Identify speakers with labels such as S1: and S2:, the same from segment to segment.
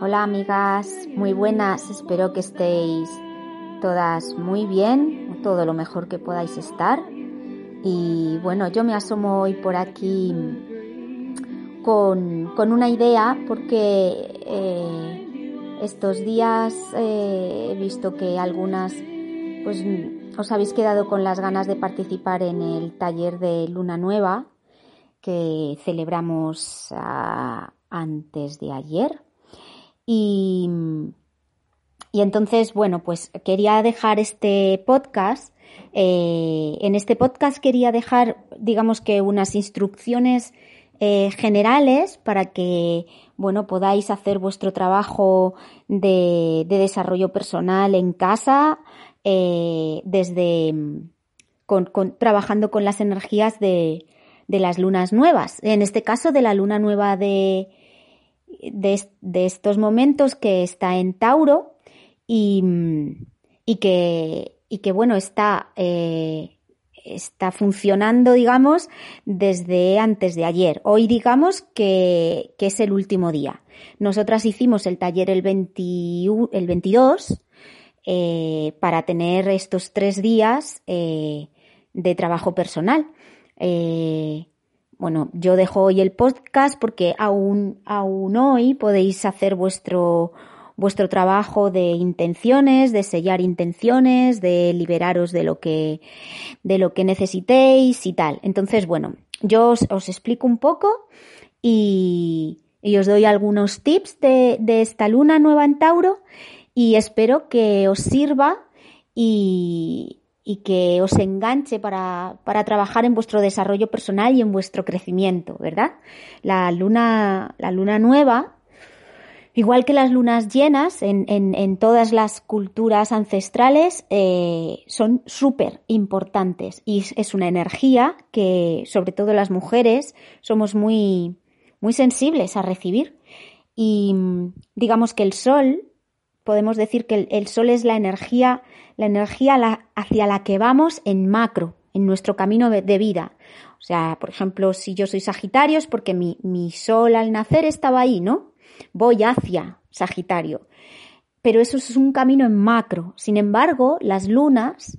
S1: Hola amigas, muy buenas, espero que estéis todas muy bien, todo lo mejor que podáis estar. Y bueno, yo me asomo hoy por aquí con, con una idea porque eh, estos días he visto que algunas pues os habéis quedado con las ganas de participar en el taller de Luna Nueva que celebramos ah, antes de ayer. Y, y, entonces, bueno, pues quería dejar este podcast. Eh, en este podcast quería dejar, digamos que, unas instrucciones eh, generales para que, bueno, podáis hacer vuestro trabajo de, de desarrollo personal en casa, eh, desde con, con, trabajando con las energías de, las lunas nuevas. En este caso, de la luna nueva de, de, estos momentos que está en Tauro y, y que, y que bueno, está, eh, está funcionando, digamos, desde antes de ayer. Hoy digamos que, que es el último día. Nosotras hicimos el taller el, 20, el 22 eh, para tener estos tres días eh, de trabajo personal. Eh, bueno, yo dejo hoy el podcast porque aún, aún hoy podéis hacer vuestro, vuestro trabajo de intenciones, de sellar intenciones, de liberaros de lo que, de lo que necesitéis y tal. Entonces, bueno, yo os, explico un poco y, y, os doy algunos tips de, de esta luna nueva en Tauro y espero que os sirva y, y que os enganche para, para, trabajar en vuestro desarrollo personal y en vuestro crecimiento, ¿verdad? La luna, la luna nueva, igual que las lunas llenas en, todas las culturas ancestrales, eh, son súper importantes y es una energía que, sobre todo las mujeres, somos muy, muy sensibles a recibir. Y digamos que el sol podemos decir que el, sol es la energía, la energía hacia la que vamos en macro, en nuestro camino de, vida. O sea, por ejemplo, si yo soy Sagitario es porque mi sol al nacer estaba ahí, ¿no? Voy hacia Sagitario. Pero eso es un camino en macro. Sin embargo, las lunas,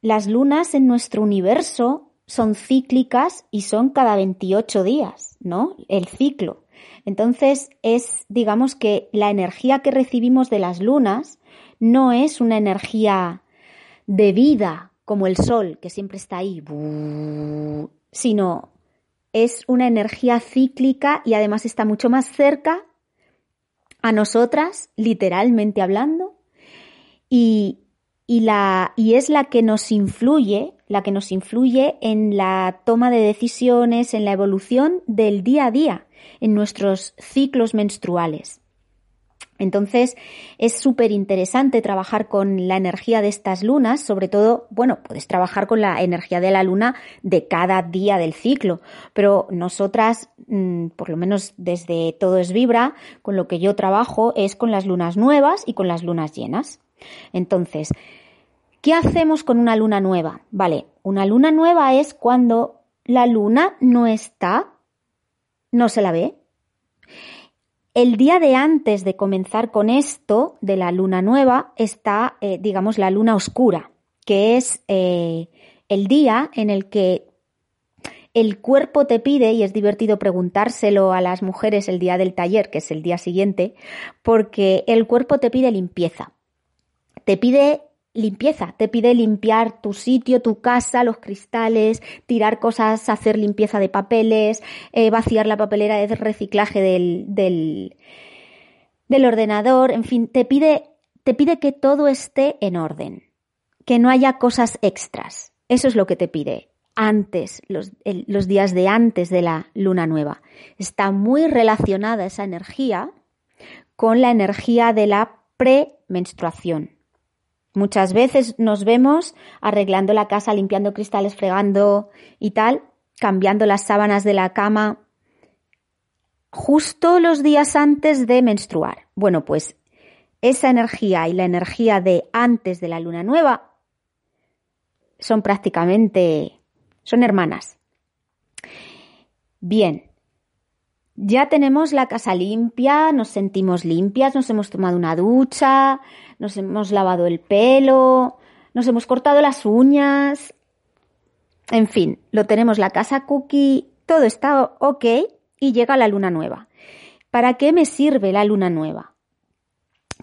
S1: las lunas en nuestro universo son cíclicas y son cada 28 días, ¿no? El ciclo. Entonces es, digamos que la energía que recibimos de las lunas no es una energía de vida como el sol, que siempre está ahí, sino es una energía cíclica y además está mucho más cerca a nosotras, literalmente hablando, y, es la que nos influye, la que nos influye en la toma de decisiones, en la evolución del día a día en nuestros ciclos menstruales. Entonces es súper interesante trabajar con la energía de estas lunas, sobre todo, bueno, puedes trabajar con la energía de la luna de cada día del ciclo, pero nosotras, mm, por lo menos desde Todo es Vibra, con lo que yo trabajo es con las lunas nuevas y con las lunas llenas. Entonces, ¿qué hacemos con una luna nueva? Vale, una luna nueva es cuando la luna no está no se la ve. El día de antes de comenzar con esto de la luna nueva está, eh, digamos, la luna oscura, que es eh, el día en el que el cuerpo te pide, y es divertido preguntárselo a las mujeres el día del taller, que es el día siguiente, porque el cuerpo te pide limpieza. Te pide limpieza, te pide limpiar tu sitio, tu casa, los cristales, tirar cosas, hacer limpieza de papeles, eh, vaciar la papelera de reciclaje del, del, ordenador, en fin, te pide, te pide que todo esté en orden, que no haya cosas extras. Eso es lo que te pide antes, los, los días de antes de la luna nueva. Está muy relacionada esa energía con la energía de la premenstruación. Muchas veces nos vemos arreglando la casa, limpiando cristales, fregando y tal, cambiando las sábanas de la cama justo los días antes de menstruar. Bueno, pues esa energía y la energía de antes de la luna nueva son prácticamente, son hermanas. Bien, ya tenemos la casa limpia, nos sentimos limpias, nos hemos tomado una ducha, nos hemos lavado el pelo, nos hemos cortado las uñas, en fin, lo tenemos la casa cookie, todo está ok y llega la luna nueva. ¿Para qué me sirve la luna nueva?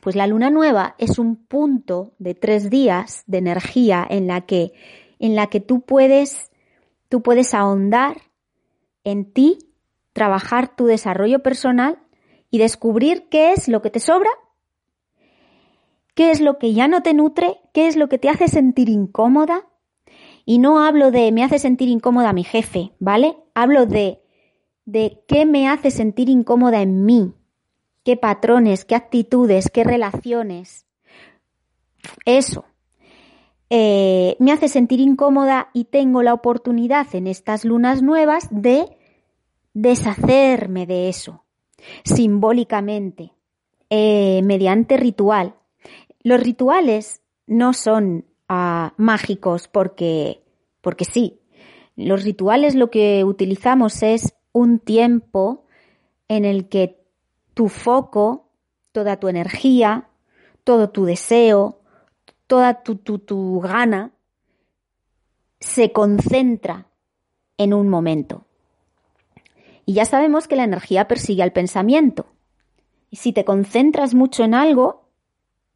S1: Pues la luna nueva es un punto de tres días de energía en la que, en la que tú puedes, tú puedes ahondar en ti, trabajar tu desarrollo personal y descubrir qué es lo que te sobra, qué es lo que ya no te nutre, qué es lo que te hace sentir incómoda. Y no hablo de me hace sentir incómoda mi jefe, ¿vale? Hablo de de qué me hace sentir incómoda en mí, qué patrones, qué actitudes, qué relaciones. Eso. Eh, me hace sentir incómoda y tengo la oportunidad en estas lunas nuevas de deshacerme de eso, simbólicamente, eh, mediante ritual. Los rituales no son ah, mágicos porque, porque sí. Los rituales lo que utilizamos es un tiempo en el que tu foco, toda tu energía, todo tu deseo, toda tu, tu, tu gana se concentra en un momento. Y ya sabemos que la energía persigue al pensamiento. Y si te concentras mucho en algo,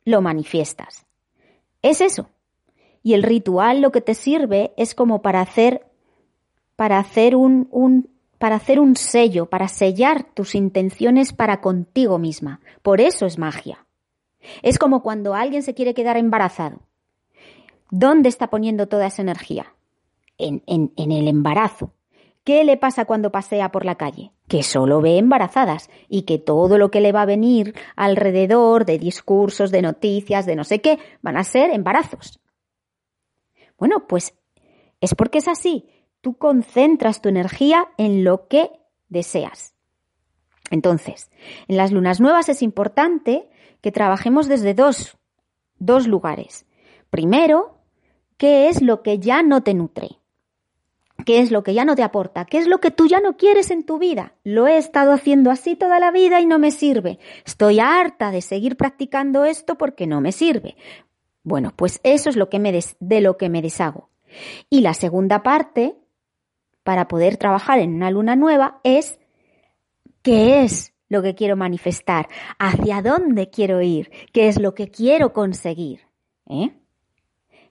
S1: lo manifiestas. Es eso. Y el ritual lo que te sirve es como para hacer, para hacer un, para hacer un sello, para sellar tus intenciones para contigo misma. Por eso es magia. Es como cuando alguien se quiere quedar embarazado. ¿Dónde está poniendo toda esa energía? En, en, en el embarazo. ¿Qué le pasa cuando pasea por la calle? Que solo ve embarazadas y que todo lo que le va a venir alrededor de discursos, de noticias, de no sé qué, van a ser embarazos. Bueno, pues es porque es así. Tú concentras tu energía en lo que deseas. Entonces, en las lunas nuevas es importante que trabajemos desde dos, dos lugares. Primero, ¿qué es lo que ya no te nutre? ¿Qué es lo que ya no te aporta? ¿Qué es lo que tú ya no quieres en tu vida? Lo he estado haciendo así toda la vida y no me sirve. Estoy harta de seguir practicando esto porque no me sirve. Bueno, pues eso es lo que me de lo que me deshago. Y la segunda parte, para poder trabajar en una luna nueva, es qué es lo que quiero manifestar, hacia dónde quiero ir, qué es lo que quiero conseguir. ¿eh?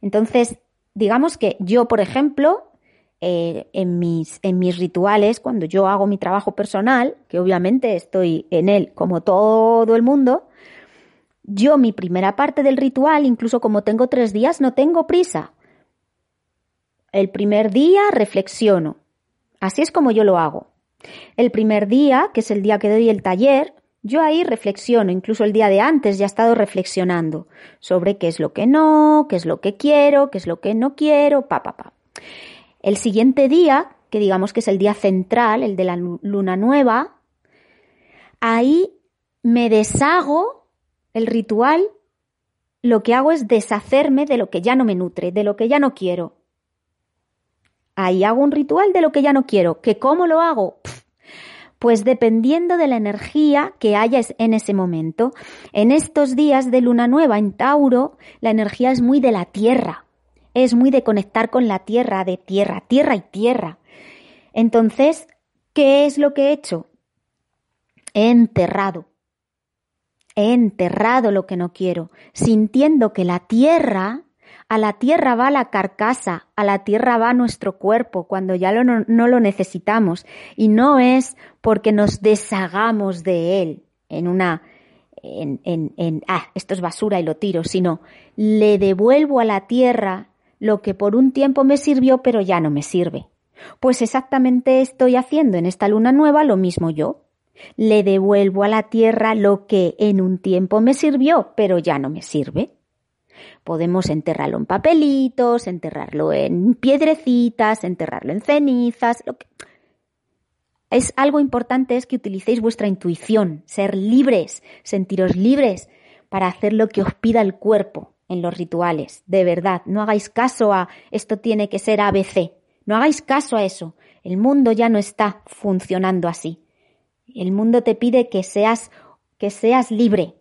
S1: Entonces, digamos que yo, por ejemplo, eh, en, mis, en mis rituales, cuando yo hago mi trabajo personal, que obviamente estoy en él como todo el mundo, yo mi primera parte del ritual, incluso como tengo tres días, no tengo prisa. El primer día reflexiono. Así es como yo lo hago. El primer día, que es el día que doy el taller, yo ahí reflexiono, incluso el día de antes ya he estado reflexionando sobre qué es lo que no, qué es lo que quiero, qué es lo que no quiero, pa, pa, pa. El siguiente día, que digamos que es el día central, el de la luna nueva, ahí me deshago el ritual, lo que hago es deshacerme de lo que ya no me nutre, de lo que ya no quiero. Ahí hago un ritual de lo que ya no quiero. ¿Que cómo lo hago? Pues dependiendo de la energía que haya en ese momento. En estos días de luna nueva en Tauro, la energía es muy de la tierra es muy de conectar con la tierra, de tierra, tierra y tierra. Entonces, ¿qué es lo que he hecho? He enterrado. He enterrado lo que no quiero, sintiendo que la tierra, a la tierra va la carcasa, a la tierra va nuestro cuerpo cuando ya no, no lo necesitamos. Y no es porque nos deshagamos de él en una, en, en, en, ah, esto es basura y lo tiro, sino le devuelvo a la tierra lo que por un tiempo me sirvió pero ya no me sirve. Pues exactamente estoy haciendo en esta luna nueva lo mismo yo. Le devuelvo a la tierra lo que en un tiempo me sirvió pero ya no me sirve. Podemos enterrarlo en papelitos, enterrarlo en piedrecitas, enterrarlo en cenizas, lo que... Es algo importante es que utilicéis vuestra intuición, ser libres, sentiros libres para hacer lo que os pida el cuerpo, en los rituales, de verdad. No hagáis caso a esto tiene que ser ABC. No hagáis caso a eso. El mundo ya no está funcionando así. El mundo te pide que seas, que seas libre,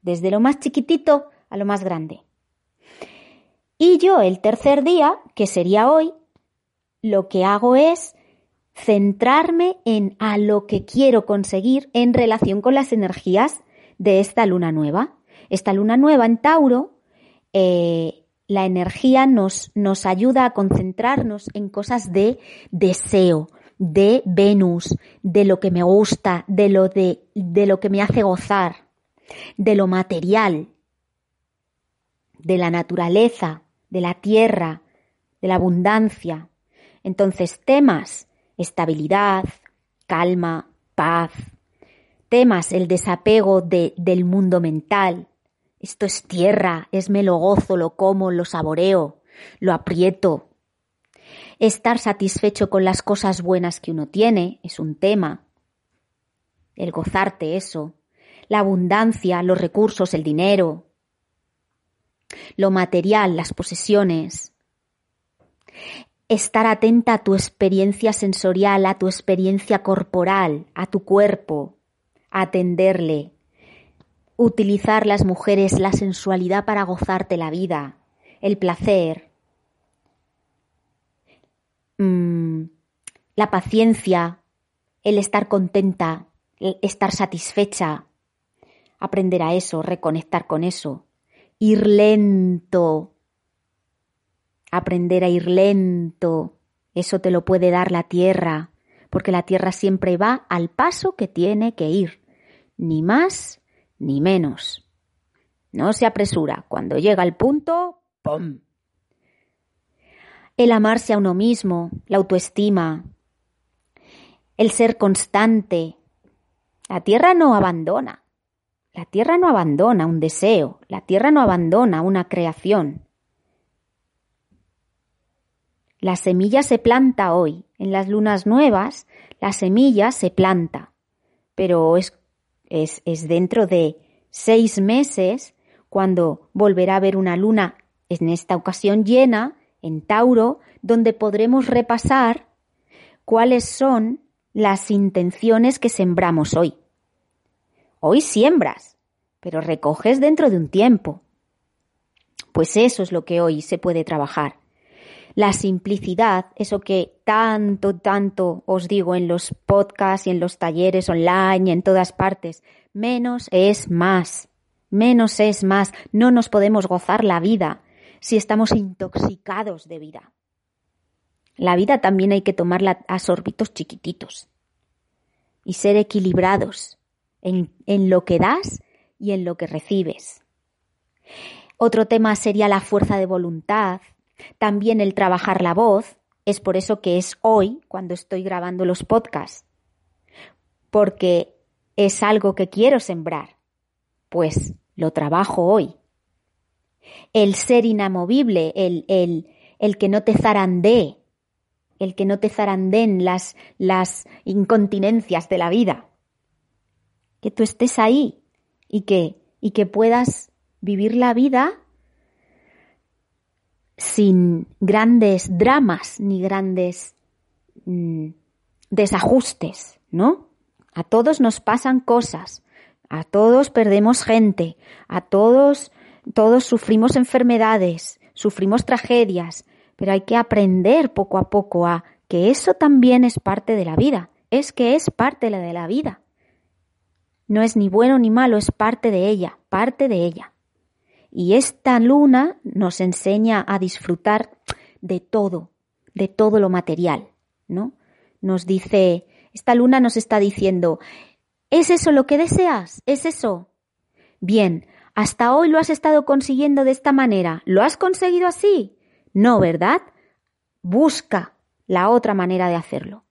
S1: desde lo más chiquitito a lo más grande. Y yo el tercer día, que sería hoy, lo que hago es centrarme en a lo que quiero conseguir en relación con las energías de esta luna nueva. Esta luna nueva en Tauro, eh, la energía nos, nos ayuda a concentrarnos en cosas de deseo, de Venus, de lo que me gusta, de lo, de, de lo que me hace gozar, de lo material, de la naturaleza, de la tierra, de la abundancia. Entonces, temas, estabilidad, calma, paz, temas, el desapego de, del mundo mental. Esto es tierra, es me lo gozo, lo como, lo saboreo, lo aprieto. Estar satisfecho con las cosas buenas que uno tiene es un tema. El gozarte eso. La abundancia, los recursos, el dinero. Lo material, las posesiones. Estar atenta a tu experiencia sensorial, a tu experiencia corporal, a tu cuerpo atenderle, utilizar las mujeres la sensualidad para gozarte la vida, el placer, mm, la paciencia, el estar contenta, estar satisfecha, aprender a eso, reconectar con eso, ir lento, aprender a ir lento, eso te lo puede dar la tierra, porque la tierra siempre va al paso que tiene que ir. Ni más ni menos. No se apresura. Cuando llega el punto, ¡pum! El amarse a uno mismo, la autoestima, el ser constante. La tierra no abandona. La tierra no abandona un deseo. La tierra no abandona una creación. La semilla se planta hoy. En las lunas nuevas, la semilla se planta. Pero es es, dentro de seis meses cuando volverá a haber una luna, en esta ocasión llena, en Tauro, donde podremos repasar cuáles son las intenciones que sembramos hoy. Hoy siembras, pero recoges dentro de un tiempo. Pues eso es lo que hoy se puede trabajar la simplicidad, eso que tanto, tanto os digo en los podcasts y en los talleres online y en todas partes, menos es más, menos es más, no nos podemos gozar la vida si estamos intoxicados de vida. La vida también hay que tomarla a sorbitos chiquititos y ser equilibrados en, en lo que das y en lo que recibes. Otro tema sería la fuerza de voluntad, también el trabajar la voz, es por eso que es hoy cuando estoy grabando los podcasts, porque es algo que quiero sembrar, pues lo trabajo hoy. El ser inamovible, el, el, el que no te zarandee, el que no te zarandeen las, las incontinencias de la vida. Que tú estés ahí y que, y que puedas vivir la vida sin grandes dramas ni grandes mm, desajustes, ¿no? A todos nos pasan cosas, a todos perdemos gente, a todos, todos sufrimos enfermedades, sufrimos tragedias, pero hay que aprender poco a poco a que eso también es parte de la vida, es que es parte de la vida. No es ni bueno ni malo, es parte de ella, parte de ella. Y esta luna nos enseña a disfrutar de todo, de todo lo material, ¿no? Nos dice, esta luna nos está diciendo, ¿es eso lo que deseas? ¿Es eso? Bien, hasta hoy lo has estado consiguiendo de esta manera. ¿Lo has conseguido así? No, ¿verdad? Busca la otra manera de hacerlo.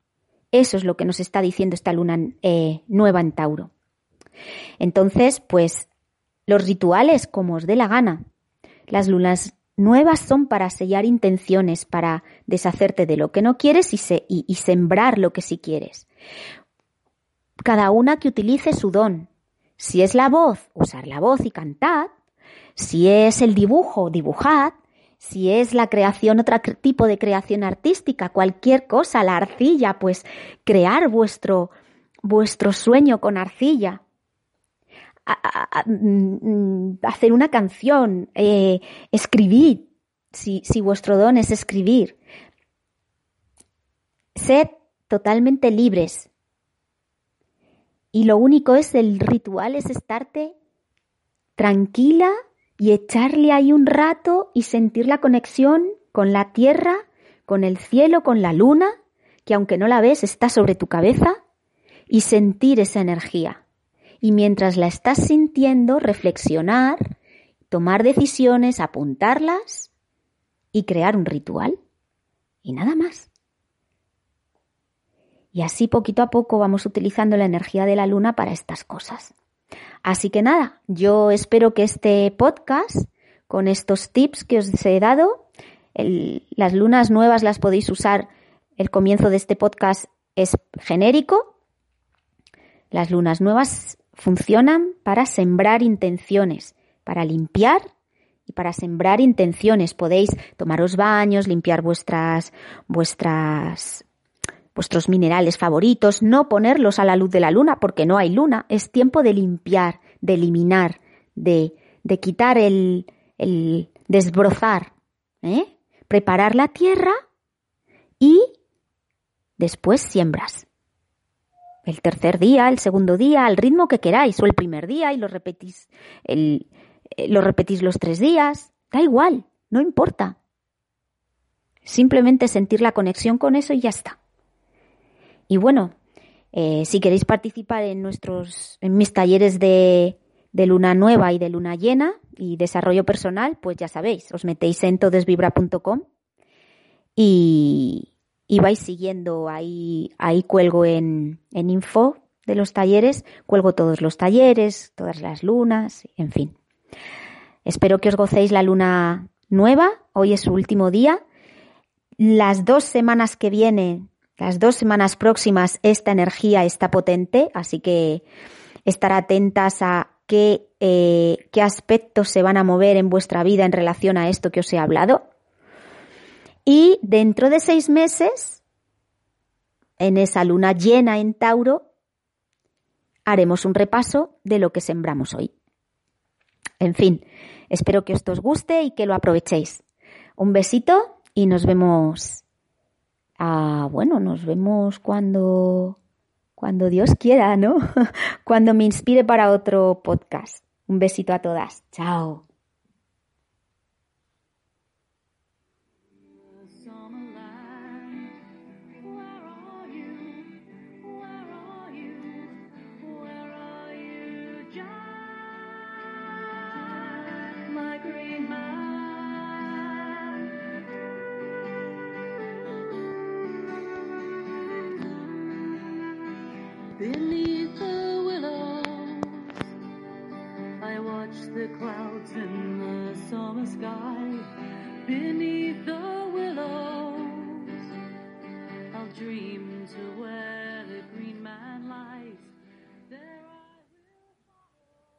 S1: Eso es lo que nos está diciendo esta luna eh, nueva en Tauro. Entonces, pues los rituales como os dé la gana. Las lunas nuevas son para sellar intenciones, para deshacerte de lo que no quieres y, sembrar lo que sí quieres. Cada una que utilice su don. Si es la voz, usar la voz y cantar. Si es el dibujo, dibujad. Si es la creación, otro tipo de creación artística, cualquier cosa, la arcilla, pues crear vuestro, vuestro sueño con arcilla. Mm, hacer una canción, eh, escribir, si, si vuestro don es escribir. Sed totalmente libres. Y lo único es el ritual es estarte tranquila y echarle ahí un rato y sentir la conexión con la tierra, con el cielo, con la luna, que aunque no la ves está sobre tu cabeza, y sentir esa energía. Y mientras la estás sintiendo, reflexionar, tomar decisiones, apuntarlas y crear un ritual. Y nada más. Y así poquito a poco vamos utilizando la energía de la luna para estas cosas. Así que nada, yo espero que este podcast, con estos tips que os he dado, las lunas nuevas las podéis usar, el comienzo de este podcast es genérico. Las lunas nuevas funcionan para sembrar intenciones, para limpiar y para sembrar intenciones. Podéis tomaros baños, limpiar vuestras, vuestras vuestros minerales favoritos, no ponerlos a la luz de la luna porque no hay luna. Es tiempo de limpiar, de eliminar, de, de quitar el, el desbrozar, ¿eh? preparar la tierra y después siembras. El tercer día, el segundo día, al ritmo que queráis, o el primer día y lo repetís, eh, lo repetís los tres días, da igual, no importa. Simplemente sentir la conexión con eso y ya está. Y bueno, eh, si queréis participar en nuestros, en mis talleres de, de luna nueva y de luna llena y desarrollo personal, pues ya sabéis, os metéis en todesvibra.com y, y vais siguiendo ahí, ahí cuelgo en, en info de los talleres, cuelgo todos los talleres, todas las lunas, en fin. Espero que os gocéis la luna nueva, hoy es su último día. Las dos semanas que vienen las dos semanas próximas esta energía está potente, así que estar atentas a qué, eh, qué aspectos se van a mover en vuestra vida en relación a esto que os he hablado. Y dentro de seis meses, en esa luna llena en Tauro, haremos un repaso de lo que sembramos hoy. En fin, espero que esto os guste y que lo aprovechéis. Un besito y nos vemos Ah, bueno, nos vemos cuando, cuando Dios quiera, ¿no? cuando me inspire para otro podcast. Un besito a todas. Chao.